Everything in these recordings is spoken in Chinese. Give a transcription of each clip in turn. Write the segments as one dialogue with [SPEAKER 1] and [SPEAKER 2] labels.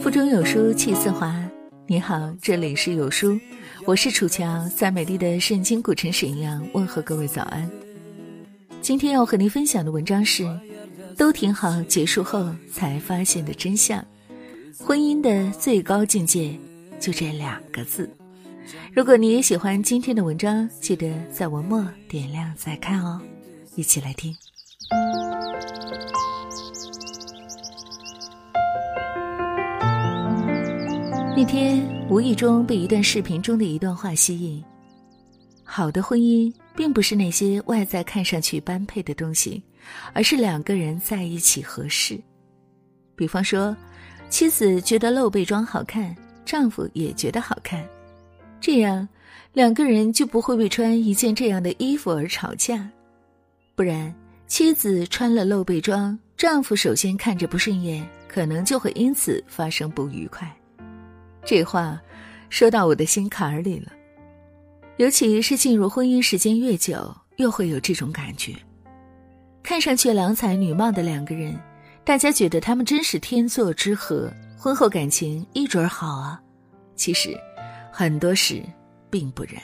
[SPEAKER 1] 腹中有书气自华。你好，这里是有书，我是楚乔，在美丽的圣经古城沈阳问候各位早安。今天要和您分享的文章是：都挺好，结束后才发现的真相。婚姻的最高境界就这两个字。如果你也喜欢今天的文章，记得在文末点亮再看哦。一起来听。那天无意中被一段视频中的一段话吸引。好的婚姻并不是那些外在看上去般配的东西，而是两个人在一起合适。比方说，妻子觉得露背装好看，丈夫也觉得好看，这样两个人就不会为穿一件这样的衣服而吵架。不然，妻子穿了露背装，丈夫首先看着不顺眼，可能就会因此发生不愉快。这话说到我的心坎儿里了，尤其是进入婚姻时间越久，又会有这种感觉。看上去郎才女貌的两个人，大家觉得他们真是天作之合，婚后感情一准儿好啊。其实，很多事并不然。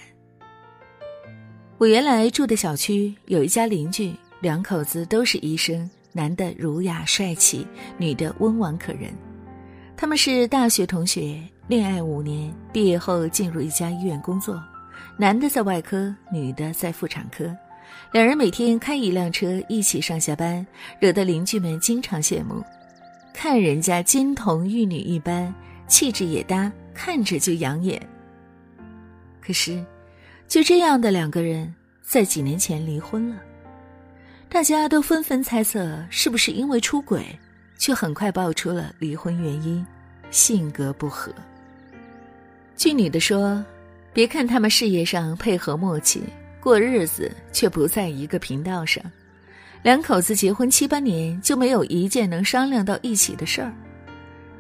[SPEAKER 1] 我原来住的小区有一家邻居，两口子都是医生，男的儒雅帅气，女的温婉可人。他们是大学同学。恋爱五年，毕业后进入一家医院工作，男的在外科，女的在妇产科，两人每天开一辆车一起上下班，惹得邻居们经常羡慕。看人家金童玉女一般，气质也搭，看着就养眼。可是，就这样的两个人，在几年前离婚了，大家都纷纷猜测是不是因为出轨，却很快爆出了离婚原因：性格不合。据女的说，别看他们事业上配合默契，过日子却不在一个频道上。两口子结婚七八年，就没有一件能商量到一起的事儿。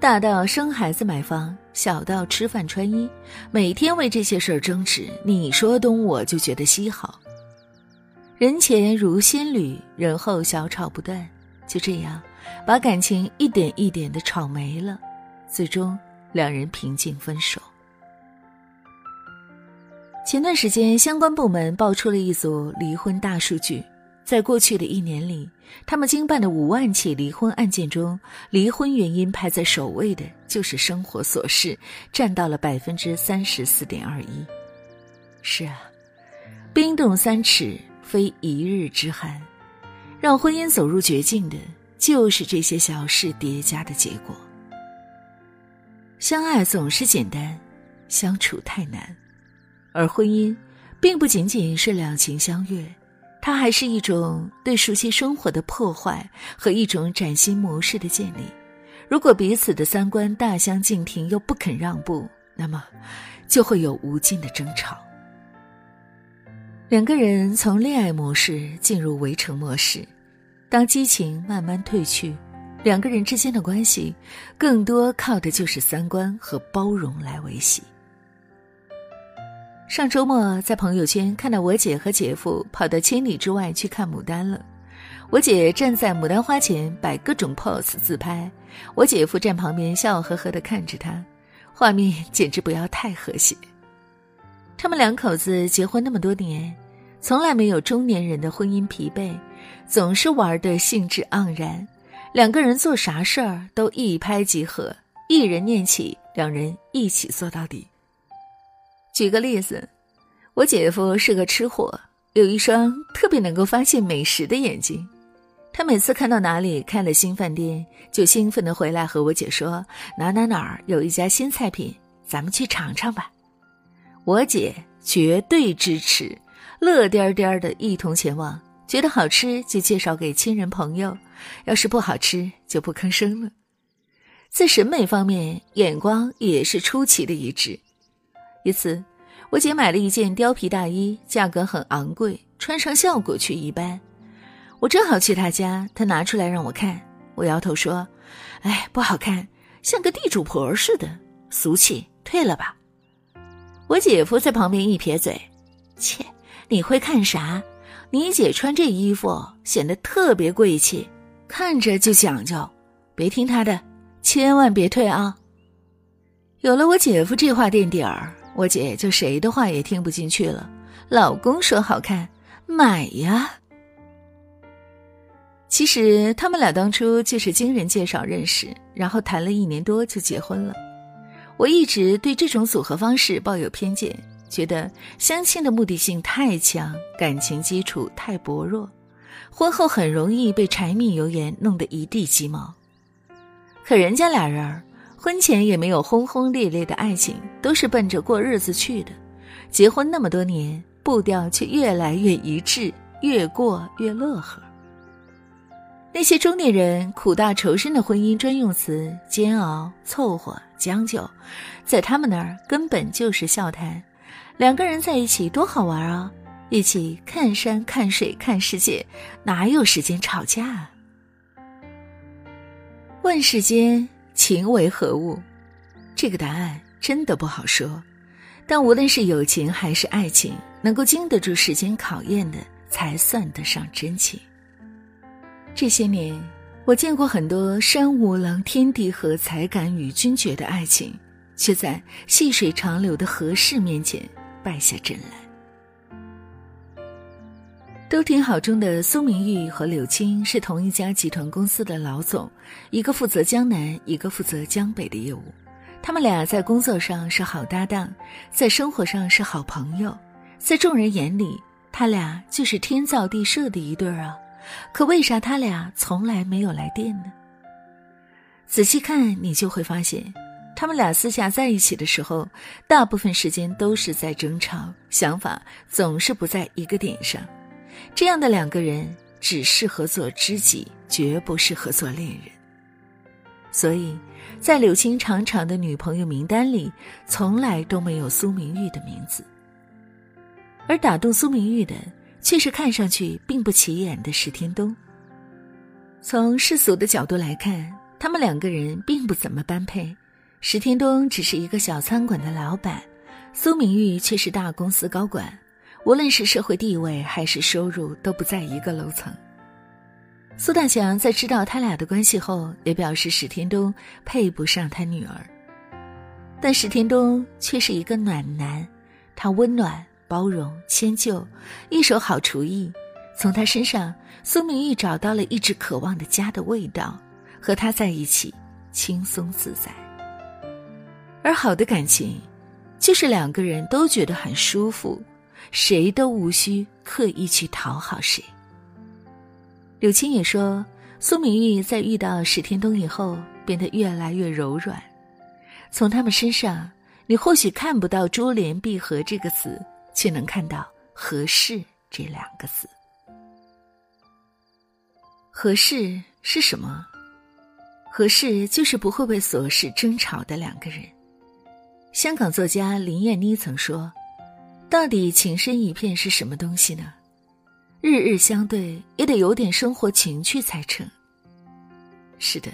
[SPEAKER 1] 大到生孩子买房，小到吃饭穿衣，每天为这些事儿争执，你说东我就觉得西好。人前如仙侣，人后小吵不断，就这样把感情一点一点的吵没了，最终两人平静分手。前段时间，相关部门爆出了一组离婚大数据，在过去的一年里，他们经办的五万起离婚案件中，离婚原因排在首位的就是生活琐事，占到了百分之三十四点二一。是啊，冰冻三尺非一日之寒，让婚姻走入绝境的，就是这些小事叠加的结果。相爱总是简单，相处太难。而婚姻，并不仅仅是两情相悦，它还是一种对熟悉生活的破坏和一种崭新模式的建立。如果彼此的三观大相径庭又不肯让步，那么就会有无尽的争吵。两个人从恋爱模式进入围城模式，当激情慢慢褪去，两个人之间的关系更多靠的就是三观和包容来维系。上周末在朋友圈看到我姐和姐夫跑到千里之外去看牡丹了，我姐站在牡丹花前摆各种 pose 自拍，我姐夫站旁边笑呵呵地看着她，画面简直不要太和谐。他们两口子结婚那么多年，从来没有中年人的婚姻疲惫，总是玩得兴致盎然，两个人做啥事儿都一拍即合，一人念起，两人一起做到底。举个例子，我姐夫是个吃货，有一双特别能够发现美食的眼睛。他每次看到哪里开了新饭店，就兴奋地回来和我姐说：“哪哪哪儿有一家新菜品，咱们去尝尝吧。”我姐绝对支持，乐颠颠的一同前往。觉得好吃就介绍给亲人朋友，要是不好吃就不吭声了。在审美方面，眼光也是出奇的一致。一次，我姐买了一件貂皮大衣，价格很昂贵，穿上效果却一般。我正好去她家，她拿出来让我看，我摇头说：“哎，不好看，像个地主婆似的，俗气，退了吧。”我姐夫在旁边一撇嘴：“切，你会看啥？你姐穿这衣服显得特别贵气，看着就讲究，别听她的，千万别退啊。有了我姐夫这话垫底儿，我姐就谁的话也听不进去了。老公说好看，买呀。其实他们俩当初就是经人介绍认识，然后谈了一年多就结婚了。我一直对这种组合方式抱有偏见，觉得相亲的目的性太强，感情基础太薄弱，婚后很容易被柴米油盐弄得一地鸡毛。可人家俩人儿婚前也没有轰轰烈烈的爱情，都是奔着过日子去的，结婚那么多年，步调却越来越一致，越过越乐呵。那些中年人苦大仇深的婚姻专用词“煎熬”“凑合”“将就”，在他们那儿根本就是笑谈。两个人在一起多好玩啊！一起看山看水看世界，哪有时间吵架？问世间情为何物？这个答案真的不好说。但无论是友情还是爱情，能够经得住时间考验的，才算得上真情。这些年，我见过很多山无棱、天地合才敢与君绝的爱情，却在细水长流的合适面前败下阵来。都挺好中的苏明玉和柳青是同一家集团公司的老总，一个负责江南，一个负责江北的业务。他们俩在工作上是好搭档，在生活上是好朋友，在众人眼里，他俩就是天造地设的一对儿啊。可为啥他俩从来没有来电呢？仔细看，你就会发现，他们俩私下在一起的时候，大部分时间都是在争吵，想法总是不在一个点上。这样的两个人只适合做知己，绝不适合做恋人。所以，在柳青长长的女朋友名单里，从来都没有苏明玉的名字。而打动苏明玉的。却是看上去并不起眼的史天东。从世俗的角度来看，他们两个人并不怎么般配。史天东只是一个小餐馆的老板，苏明玉却是大公司高管，无论是社会地位还是收入都不在一个楼层。苏大强在知道他俩的关系后，也表示史天东配不上他女儿。但史天东却是一个暖男，他温暖。包容迁就，一手好厨艺，从他身上，苏明玉找到了一直渴望的家的味道，和他在一起轻松自在。而好的感情，就是两个人都觉得很舒服，谁都无需刻意去讨好谁。柳青也说，苏明玉在遇到史天东以后，变得越来越柔软，从他们身上，你或许看不到珠联璧合这个词。却能看到“合适”这两个字。合适是什么？合适就是不会为琐事争吵的两个人。香港作家林燕妮曾说：“到底情深一片是什么东西呢？日日相对，也得有点生活情趣才成。”是的，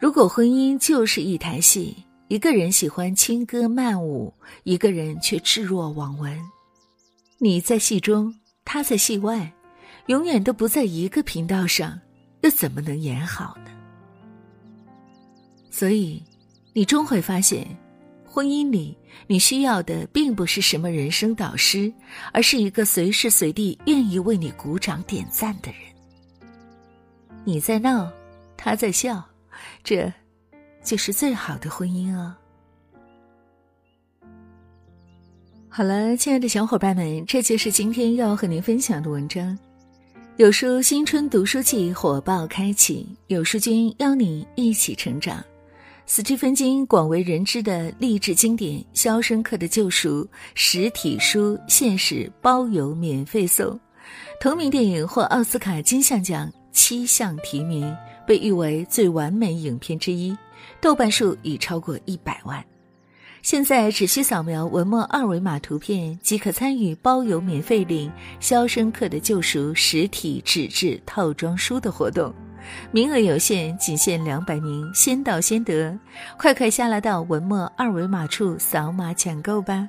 [SPEAKER 1] 如果婚姻就是一台戏。一个人喜欢轻歌曼舞，一个人却置若罔闻。你在戏中，他在戏外，永远都不在一个频道上，又怎么能演好呢？所以，你终会发现，婚姻里你需要的并不是什么人生导师，而是一个随时随地愿意为你鼓掌点赞的人。你在闹，他在笑，这。就是最好的婚姻哦。好了，亲爱的小伙伴们，这就是今天要和您分享的文章。有书新春读书季火爆开启，有书君邀你一起成长。斯蒂芬金广为人知的励志经典《肖申克的救赎》实体书限时包邮免费送，同名电影获奥斯卡金像奖七项提名，被誉为最完美影片之一。豆瓣数已超过一百万，现在只需扫描文末二维码图片即可参与包邮免费领《肖申克的救赎》实体纸质套装书的活动，名额有限，仅限两百名，先到先得，快快下拉到文末二维码处扫码抢购吧！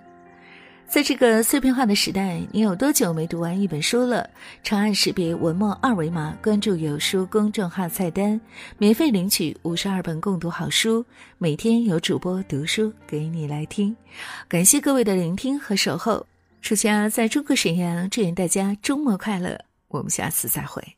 [SPEAKER 1] 在这个碎片化的时代，你有多久没读完一本书了？长按识别文末二维码，关注有书公众号菜单，免费领取五十二本共读好书，每天有主播读书给你来听。感谢各位的聆听和守候，楚家在中国沈阳，祝愿大家周末快乐，我们下次再会。